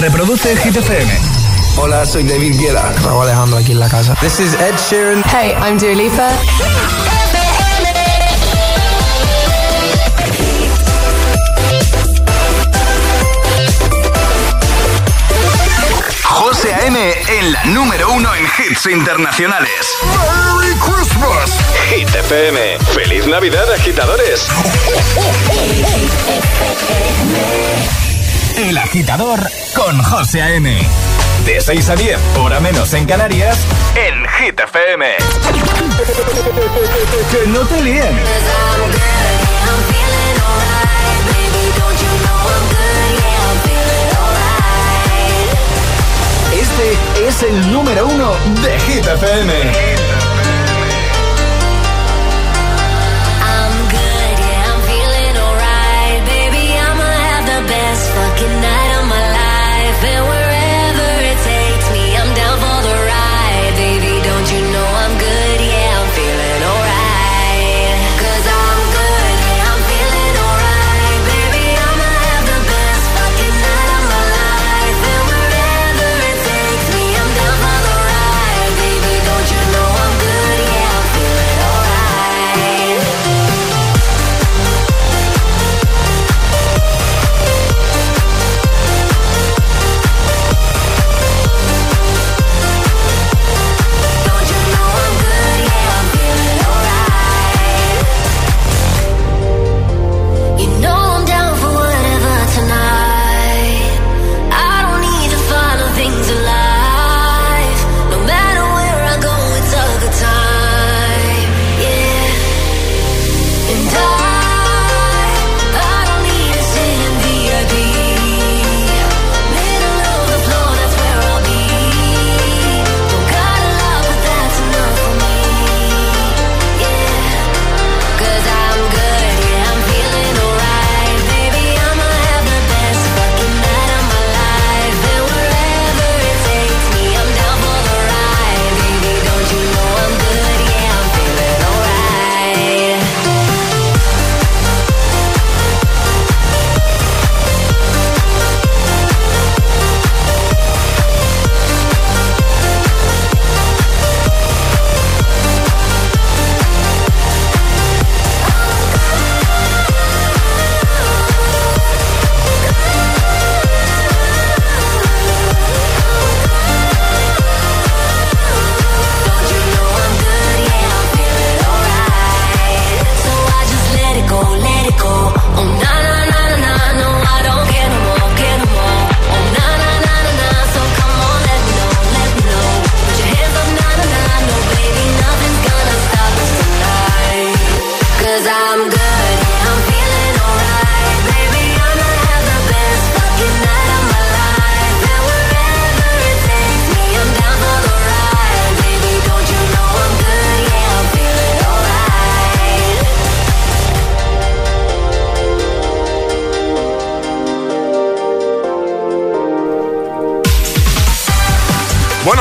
Reproduce Hit FM. Hola, soy David Guetta. Raúl Alejandro aquí en la casa. This is Ed Sheeran. Hey, I'm Dua Lipa. José A.M. en la número uno en hits internacionales. ¡Merry Christmas! Hit FM. ¡Feliz Navidad, agitadores! El agitador con José A.M. De 6 a 10, hora menos en Canarias, en Hit FM. que no te líen. Este es el número uno de Hit FM. Life. And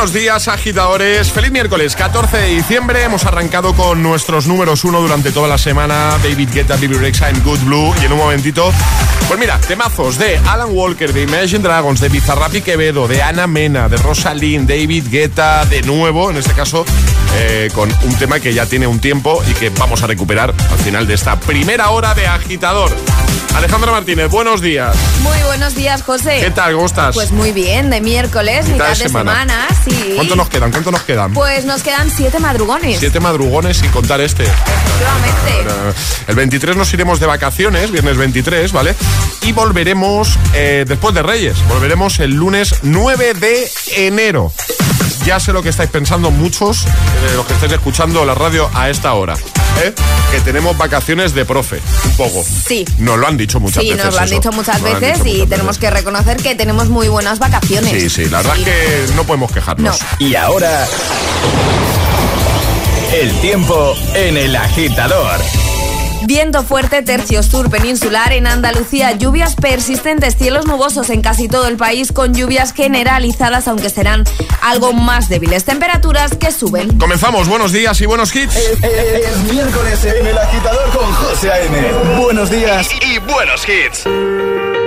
Buenos días, agitadores. Feliz miércoles, 14 de diciembre. Hemos arrancado con nuestros números uno durante toda la semana. David Guetta, Bibi Rexa en Good Blue. Y en un momentito, pues mira, temazos de Alan Walker, de Imagine Dragons, de Bizarrap y Quevedo, de Ana Mena, de Rosalind, David Guetta, de nuevo, en este caso, eh, con un tema que ya tiene un tiempo y que vamos a recuperar al final de esta primera hora de agitador. Alejandra Martínez, buenos días. Muy buenos días, José. ¿Qué tal? ¿Cómo estás? Pues muy bien, de miércoles, Mitad mitad de semana. semana, sí. ¿Cuánto nos quedan? ¿Cuánto nos quedan? Pues nos quedan siete madrugones. Siete madrugones sin contar este. Efectivamente. Eh, El 23 nos iremos de vacaciones, viernes 23, ¿vale? Y volveremos eh, después de Reyes. Volveremos el lunes 9 de enero. Ya sé lo que estáis pensando muchos de los que estáis escuchando la radio a esta hora. ¿eh? Que tenemos vacaciones de profe, un poco. Sí. Nos lo han dicho muchas Sí, veces. nos lo han eso. dicho muchas Nos veces dicho y muchas tenemos veces. que reconocer que tenemos muy buenas vacaciones. Sí, sí, la verdad Sí. es que no podemos quejarnos. No. Y ahora, el tiempo en el agitador. Viento fuerte, tercio sur peninsular en Andalucía, lluvias persistentes, cielos nubosos en casi todo el país con lluvias generalizadas, aunque serán algo más débiles. Temperaturas que suben. Comenzamos, buenos días y buenos hits. Es miércoles en el agitador con José A.M. Buenos días y buenos hits.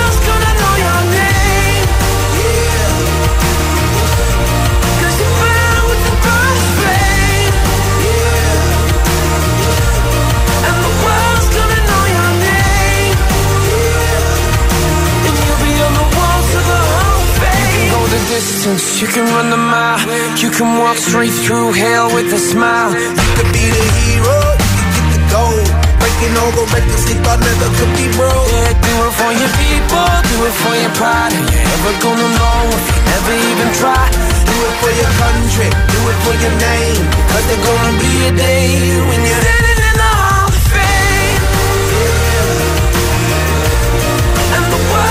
can walk straight through hell with a smile. you could be the hero, you could get the gold. Breaking all the records they thought never could be broke. Yeah, do it for your people, do it for your pride. And you're never gonna know if you never even try. Do it for your country, do it for your name. Cause there's gonna be a day when you're Standing in the Hall of Fame. And the world's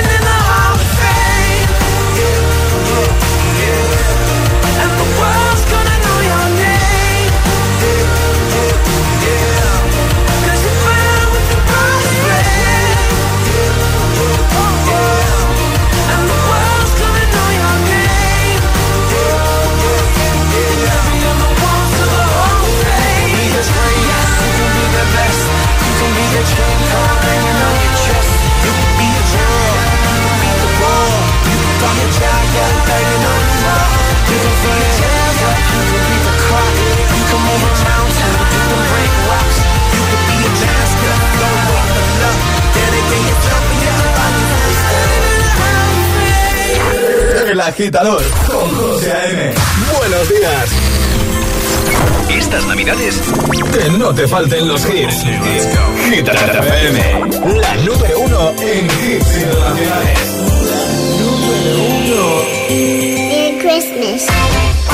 Agitador con José A.M. Buenos días. Estas navidades Que no te falten los hits. Hit FM. La número uno en hits internacionales. Merry Christmas.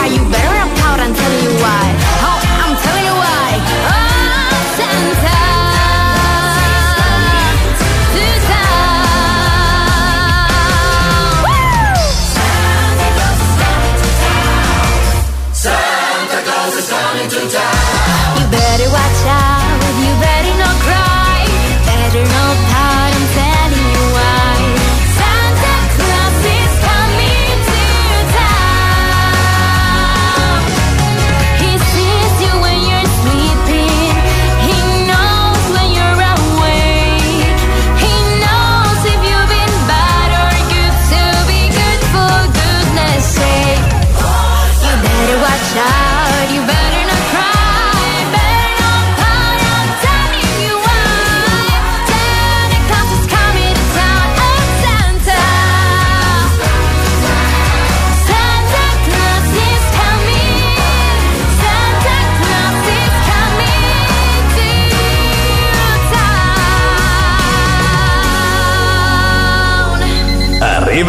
try you better.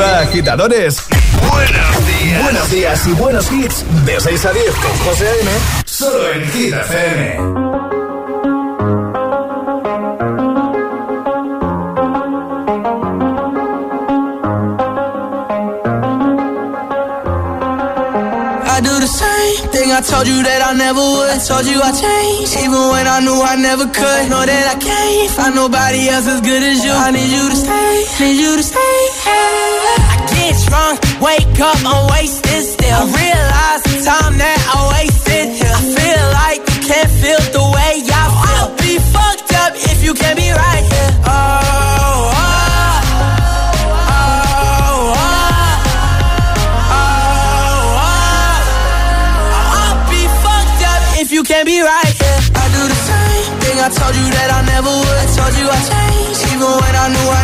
Arriba, agitadores. Buenos días. Buenos días y buenos hits. De 6 a 10 con José A.M. Solo en Hit FM. I do the same thing I told you that I never would. I told you I changed, even when I knew I never could. Know that I can't find nobody else as good as you. I need you to stay, need you to stay. I get drunk, wake up, I'm wasted still. I realize the time that I wasted. I feel like you can't feel the way I feel. I'll be fucked up if you can't be right here. Oh, oh, oh, oh, oh, oh. I'll be fucked up if you can't be right here. I do the same thing I told you that I never would. I told you I changed, even when I knew I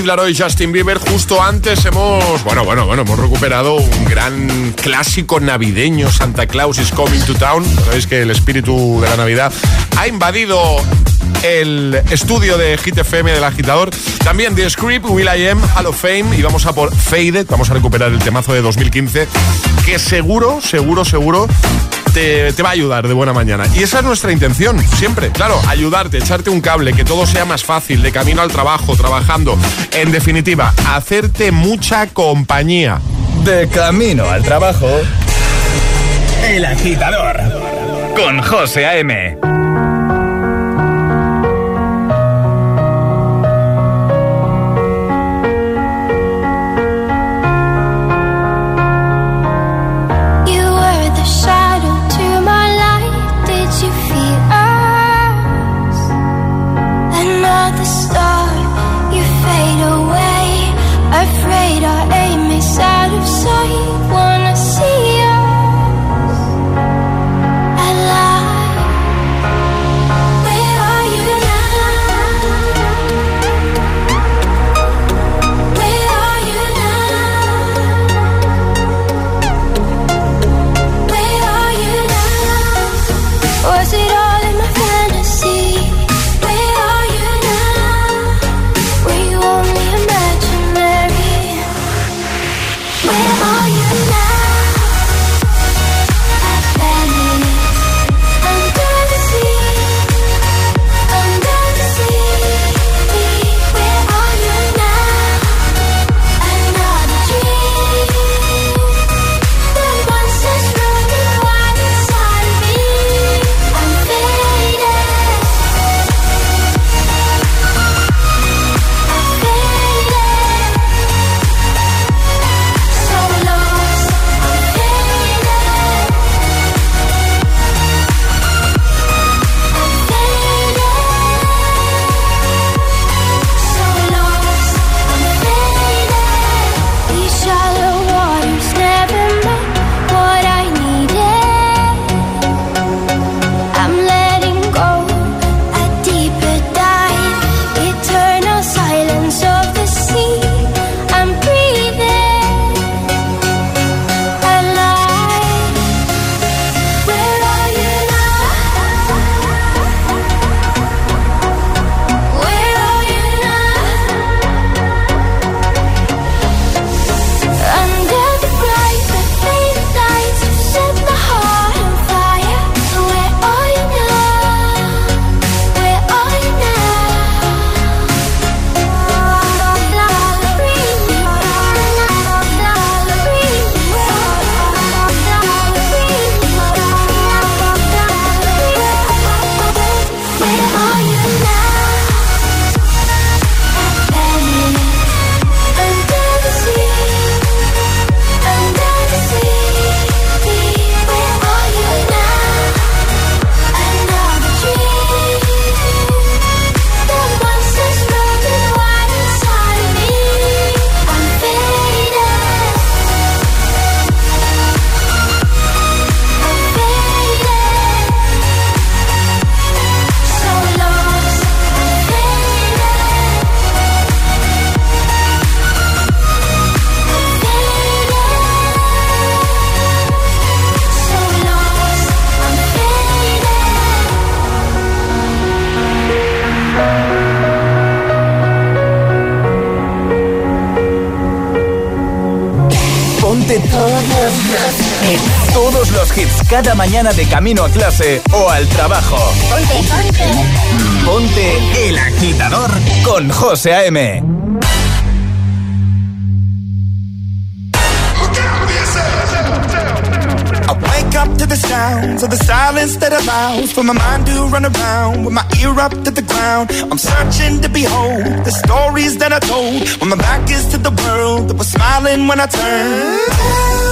Laroi y Justin Bieber. Justo antes hemos, bueno, bueno, bueno, hemos recuperado un gran clásico navideño, Santa Claus is Coming to Town. Sabéis que el espíritu de la Navidad ha invadido el estudio de Hit FM del agitador. También The Script, Will I Am, Hall of Fame y vamos a por Faded. Vamos a recuperar el temazo de 2015 que seguro, seguro, seguro te, te va a ayudar de buena mañana. Y esa es nuestra intención, siempre. Claro, ayudarte, echarte un cable, que todo sea más fácil, de camino al trabajo, trabajando. En definitiva, hacerte mucha compañía. De camino al trabajo. El agitador. Con José A.M. hits cada mañana de camino a clase o al trabajo. Ponte, ponte. Ponte El Agitador con José A.M. I wake up to the sounds of the silence that allows for my mind to run around with my ear up to the ground. I'm searching to behold the stories that I told when my back is to the world that was smiling when I turned.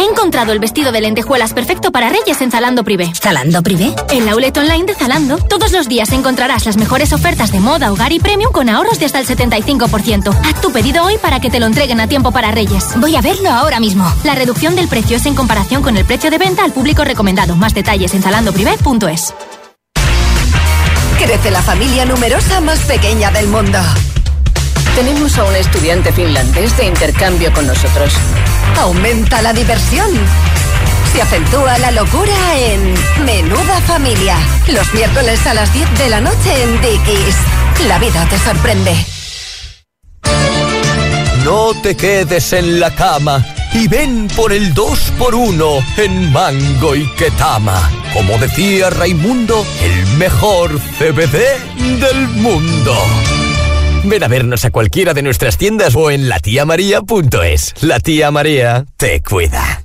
He encontrado el vestido de lentejuelas perfecto para Reyes en Zalando Privé. ¿Zalando Privé? En la outlet online de Zalando, todos los días encontrarás las mejores ofertas de moda, hogar y premium con ahorros de hasta el 75%. Haz tu pedido hoy para que te lo entreguen a tiempo para Reyes. Voy a verlo ahora mismo. La reducción del precio es en comparación con el precio de venta al público recomendado. Más detalles en zalandoprivé.es. Crece la familia numerosa más pequeña del mundo. Tenemos a un estudiante finlandés de intercambio con nosotros. Aumenta la diversión. Se acentúa la locura en Menuda Familia. Los miércoles a las 10 de la noche en Dickies. La vida te sorprende. No te quedes en la cama y ven por el 2x1 en Mango y Ketama. Como decía Raimundo, el mejor CBD del mundo. Ven a vernos a cualquiera de nuestras tiendas o en latiamaria.es. La tía María te cuida.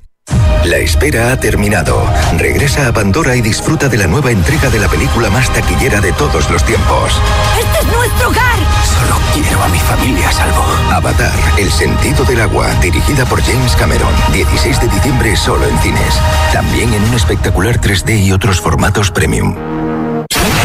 La espera ha terminado. Regresa a Pandora y disfruta de la nueva entrega de la película más taquillera de todos los tiempos. ¡Este es nuestro hogar! Solo quiero a mi familia a salvo. Avatar, El sentido del agua, dirigida por James Cameron. 16 de diciembre solo en cines. También en un espectacular 3D y otros formatos premium.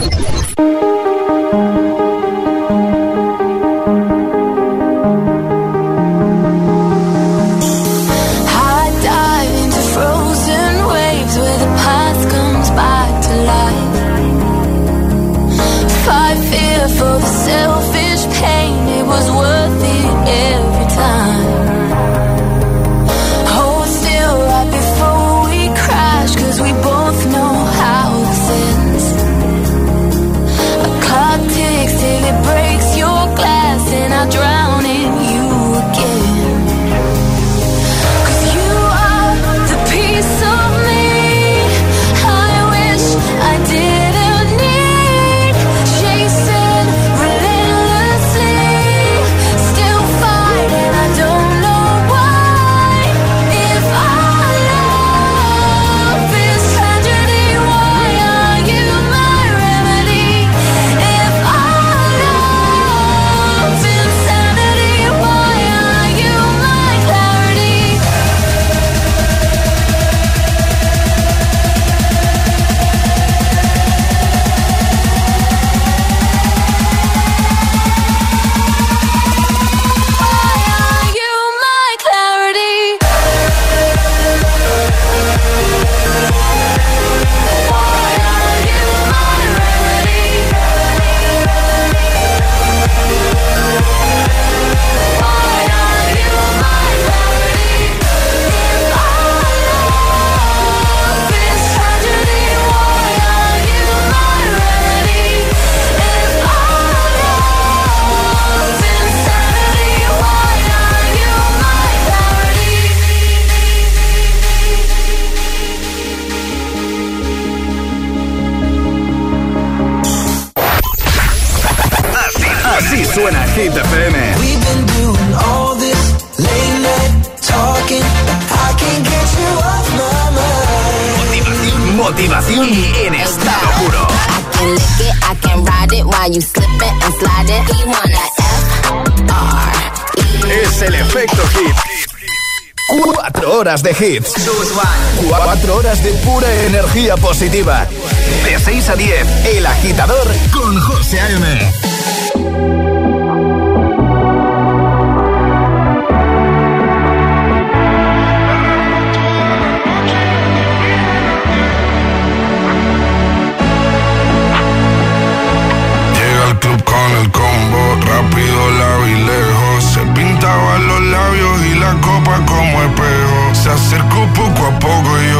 Thank you. De hits. Cuatro horas de pura energía positiva. Poco a poco yo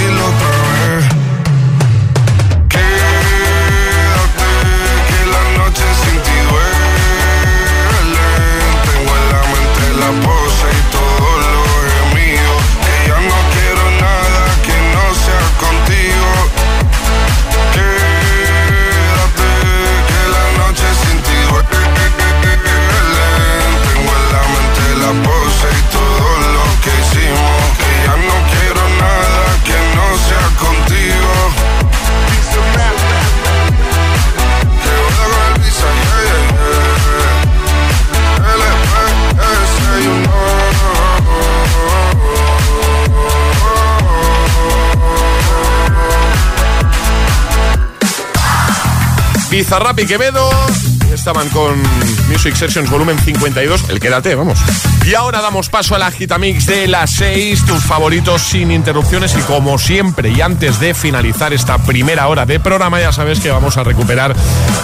Bizarrap y Quevedo estaban con Music Sessions volumen 52, el quédate, vamos. Y ahora damos paso a la Gitamix de las 6, tus favoritos sin interrupciones y como siempre y antes de finalizar esta primera hora de programa ya sabes que vamos a recuperar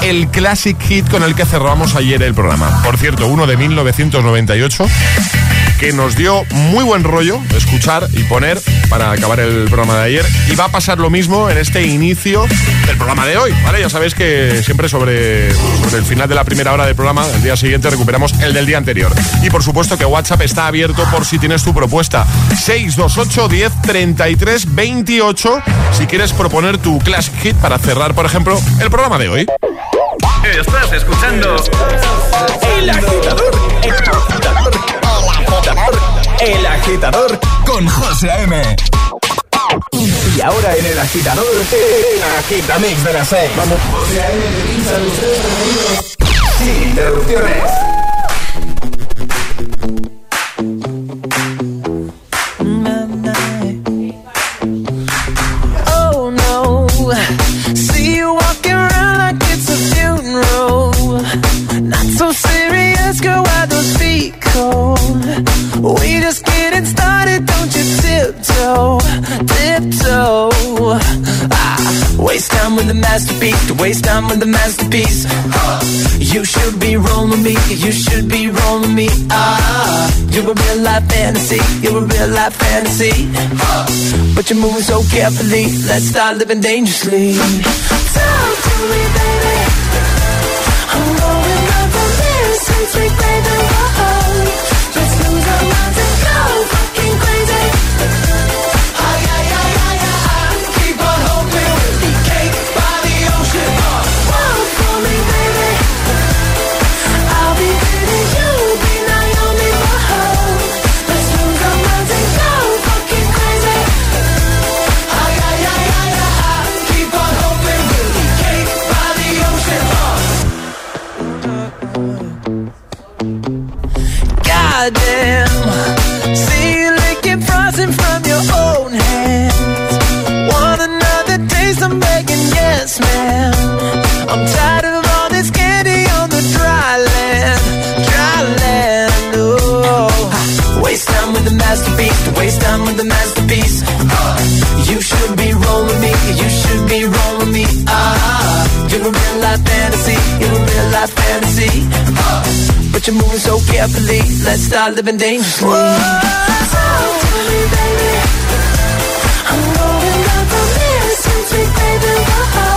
el classic hit con el que cerramos ayer el programa. Por cierto, uno de 1998 que nos dio muy buen rollo escuchar y poner para acabar el programa de ayer. Y va a pasar lo mismo en este inicio del programa de hoy, ¿vale? Ya sabéis que siempre sobre, sobre el final de la primera hora del programa, el día siguiente recuperamos el del día anterior. Y por supuesto que WhatsApp está abierto por si tienes tu propuesta. 628 10 33 28 si quieres proponer tu classic hit para cerrar, por ejemplo, el programa de hoy. Estás escuchando El agitador, el agitador con José A.M. Y ahora en el agitador, el agitamix de las 6. Vamos. José A.M. Sin interrupciones. With the masterpiece. You should be rolling me, you should be rolling me. Ah, you're a real life fantasy, you're a real life fantasy. But you're moving so carefully, let's start living dangerously. Talk to me, baby. I'm going up from this sweet baby. day you're moving so carefully. Let's start living dangerously. Talk to me, baby. I'm going up sweet, sweet baby. Whoa.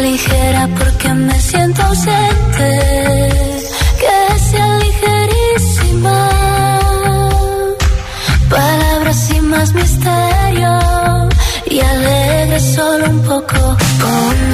ligera porque me siento ausente. Que sea ligerísima. Palabras sin más misterio y alegre solo un poco. Ponme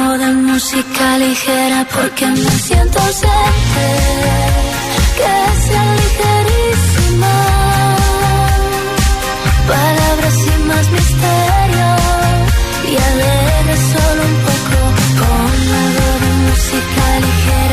música ligera porque me siento ausente, que sea ligerísima. Palabras sin más misterio y alegre solo un poco. Ponme algo de música supermercados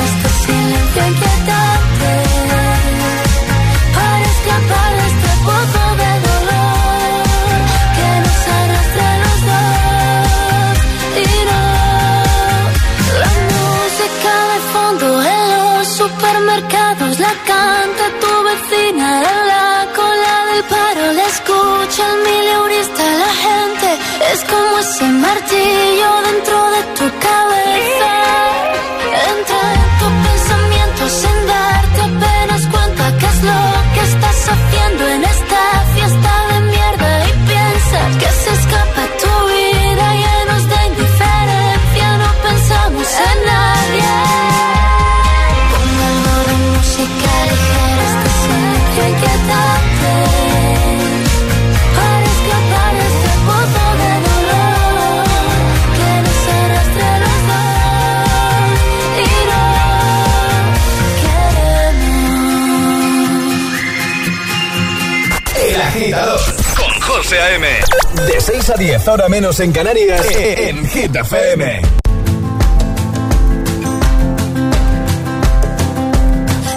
martillo A.M. De 6 a 10, ahora menos en Canarias, en Hit FM.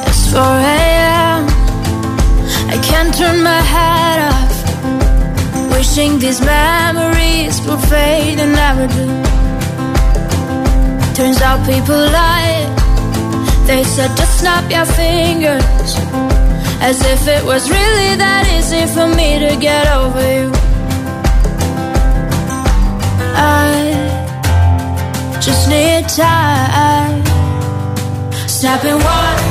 It's 4 a.m. I can't turn my head off. Wishing these memories will fade and never do. Turns out people lie. They said just snap your fingers. As if it was really that easy for me to get over you. I just need time. Snapping one, two.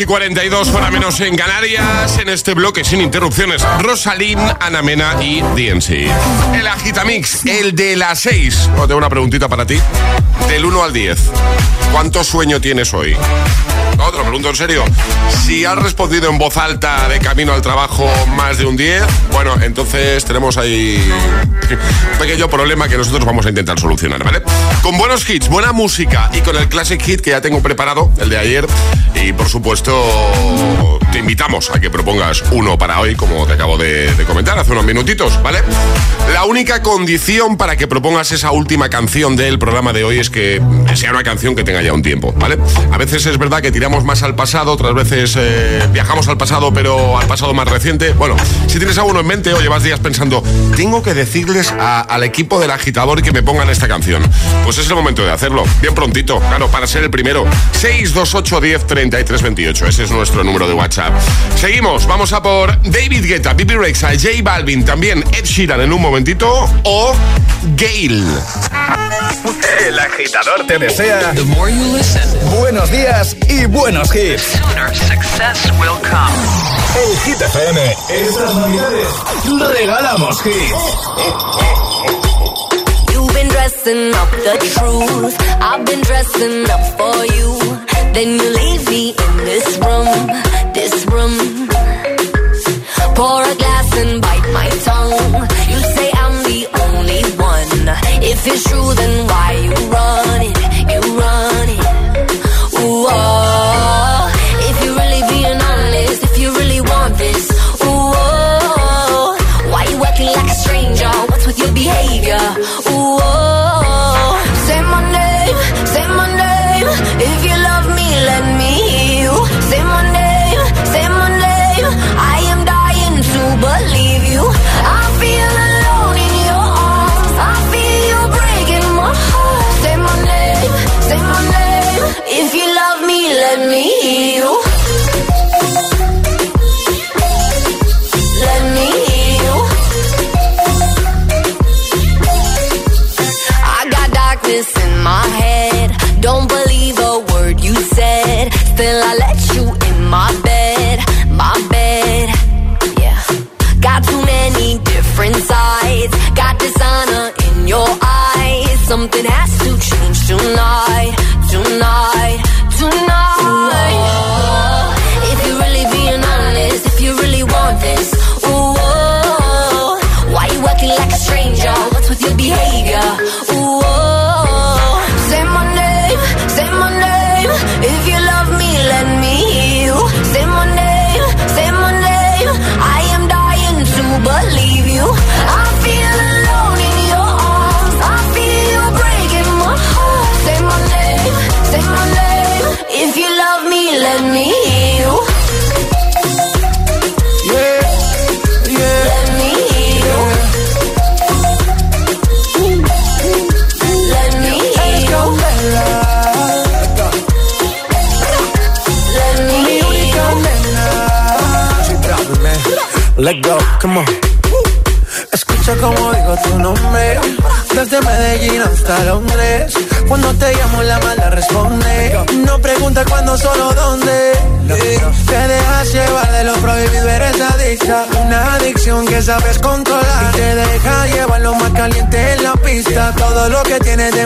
Y 42, hora menos en Canarias, en este bloque sin interrupciones. Rosalín, Ana Mena y DNC. El Agitamix, el de las 6. Oh, tengo una preguntita para ti. Del 1 al 10. ¿Cuánto sueño tienes hoy? No, te lo pregunto en serio. Si has respondido en voz alta de camino al trabajo más de un 10, bueno, entonces tenemos ahí un pequeño problema que nosotros vamos a intentar solucionar, ¿vale? Con buenos hits, buena música y con el Classic Hit que ya tengo preparado, el de ayer. Y por supuesto, te invitamos a que propongas uno para hoy, como te acabo de, comentar hace unos minutitos, ¿vale? La única condición para que propongas esa última canción del programa de hoy es que sea una canción que tenga ya un tiempo, ¿vale? A veces es verdad que tiramos más al pasado, otras veces eh, viajamos al pasado, pero al pasado más reciente. Bueno, si tienes a uno en mente o llevas días pensando, tengo que decirles al equipo del agitador que me pongan esta canción, pues es el momento de hacerlo, bien prontito, claro, para ser el primero. 628 10 33 28, ese es nuestro número de WhatsApp. Seguimos, vamos a por David Guetta, Bibi Rexa, J Balvin, también Ed Sheeran en un momentito, o Gail. El agitador te desea buenos días y buenos hits. En Hit FM, estas navidades, regalamos hits. You've been dressing up the truth. I've been dressing up for you. Then you leave me in this room, this room. Pour a glass and bite my tongue. You say I'm the only one. If it's true, then why you run it? You run it. Ooh, oh. If you're really being honest, if you really want this, ooh, oh. Why you acting like a stranger? What's with your behavior?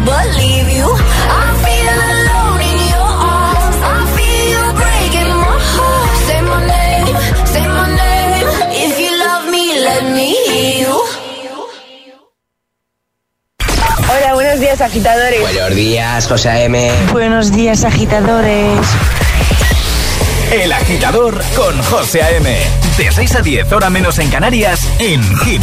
believe you. I feel alone in your arms. I feel you breaking my heart. Say my name, say my name. If you love me, let me hear you. Hola, buenos días, agitadores. Buenos días, José A.M. Buenos días, agitadores. El agitador con José A.M. De 6 a 10, hora menos en Canarias, en Hit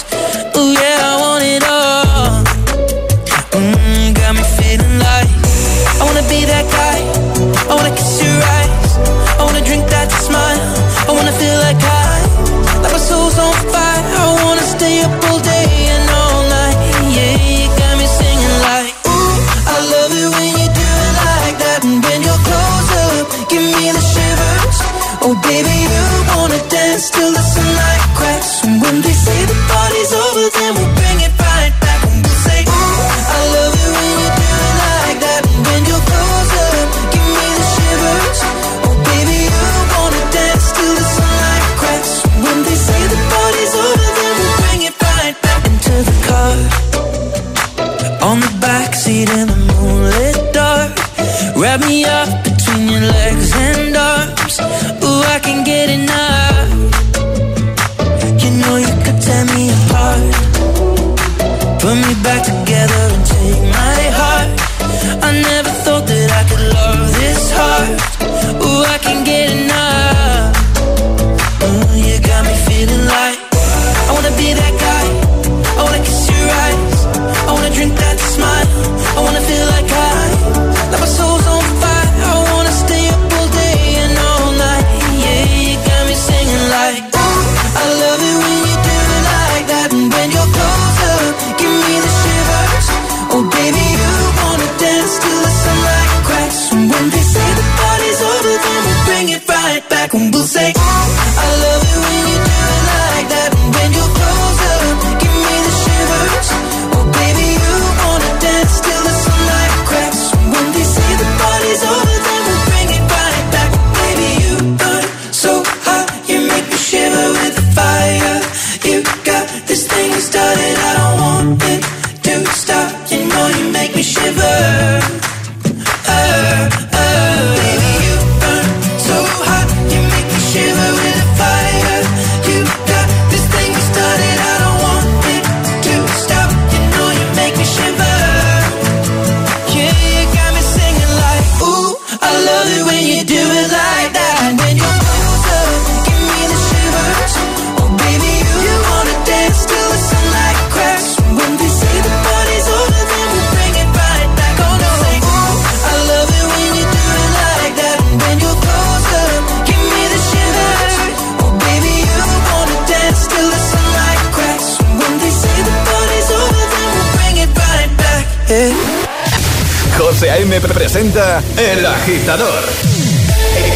presenta El Agitador.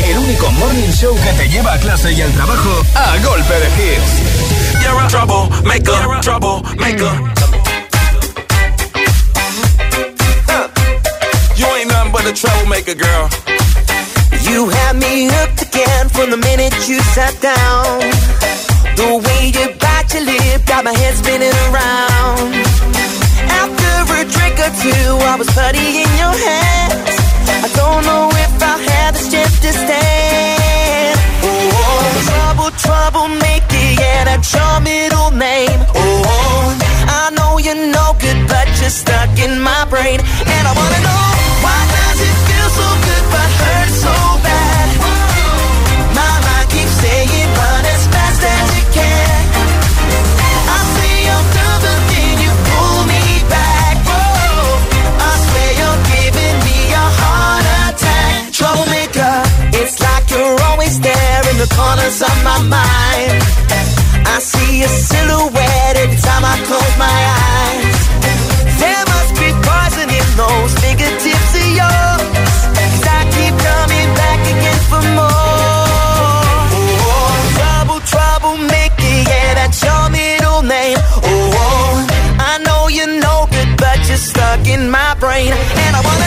El único morning show que te lleva a clase y al trabajo a golpe de hits. You're a troublemaker, You're a troublemaker. You ain't nothing but a troublemaker, girl. You had me hooked again from the minute you sat down. The way you bite your lip got my head spinning around. over a drink or two. I was putty in your hands. I don't know if I have the strength to stand. Oh, oh. trouble, troublemaker, and a your middle name. Oh, oh, I know you're no good, but you're stuck in my brain, and I wanna know why does it feel so good but hurt so bad? the corners of my mind. I see a silhouette every time I close my eyes. There must be poison in those fingertips of yours. Cause I keep coming back again for more. Oh, oh. Trouble, trouble, Mickey, yeah, that's your middle name. Oh, oh, I know you know no good, but you're stuck in my brain. And I wanna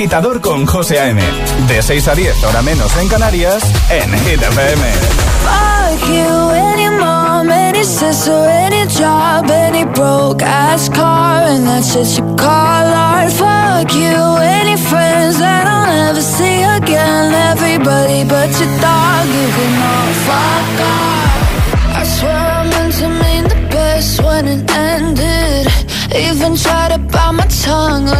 Agitador con José A.M. De 6 a 10, hora menos en Canarias, en Hit FM. Fuck you, any mom, any sister, any job, any broke ass car, and that's just you call art. Fuck you, any friends that I'll never see again. Everybody but your dog, you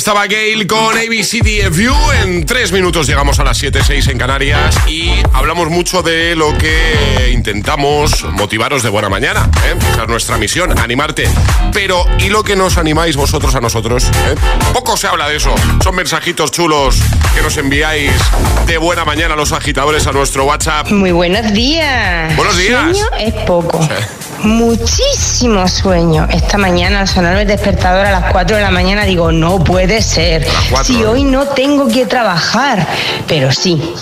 Estaba Gail con ABCDFU. En tres minutos llegamos a las 7.06 en Canarias y hablamos mucho de lo que intentamos motivaros de buena mañana. ¿eh? Esa es nuestra misión, animarte. Pero, ¿y lo que nos animáis vosotros a nosotros? eh? Poco se habla de eso. Son mensajitos chulos que nos enviáis de buena mañana a los agitadores a nuestro WhatsApp. Muy buenos días. Buenos días. Sueño es poco. Muchísimo sueño. Esta mañana al sonar el despertador a las 4 de la mañana digo, no puede ser. si hoy no tengo que trabajar. Pero sí,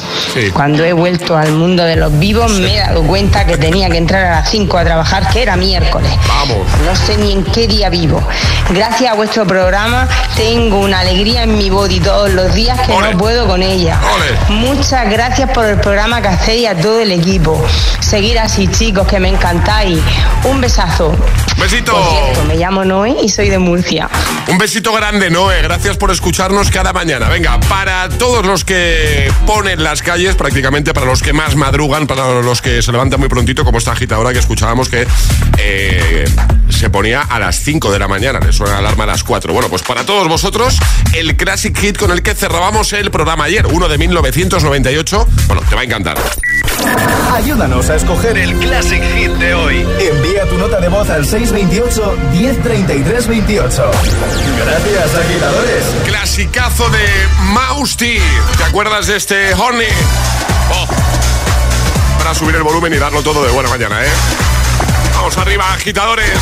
cuando he vuelto al mundo de los vivos me he dado cuenta que tenía que entrar a las 5 a trabajar, que era miércoles. Vamos. No sé ni en qué día vivo. Gracias a vuestro programa tengo una alegría en mi body todos los días que no puedo con ella. Muchas gracias por el programa que hacéis a todo el equipo. Seguir así, chicos, que me encantáis. Un besazo. Besito. Cierto, me llamo Noé y soy de Murcia. Un besito grande, Noé. Gracias por escucharnos cada mañana. Venga, para todos los que ponen las calles, prácticamente para los que más madrugan, para los que se levantan muy prontito, como esta agitadora que escuchábamos que eh, se ponía a las 5 de la mañana, le suena la alarma a las 4. Bueno, pues para todos vosotros, el Classic Hit con el que cerrábamos el programa ayer, uno de 1998. Bueno, te va a encantar. Ayúdanos a escoger el Classic Hit de hoy. Envía tu nota de voz al 628 1033 28. Gracias, agitadores. Clasicazo de Mausti. ¿Te acuerdas de este Horny? Oh. Para subir el volumen y darlo todo de buena mañana, ¿eh? Vamos arriba, agitadores.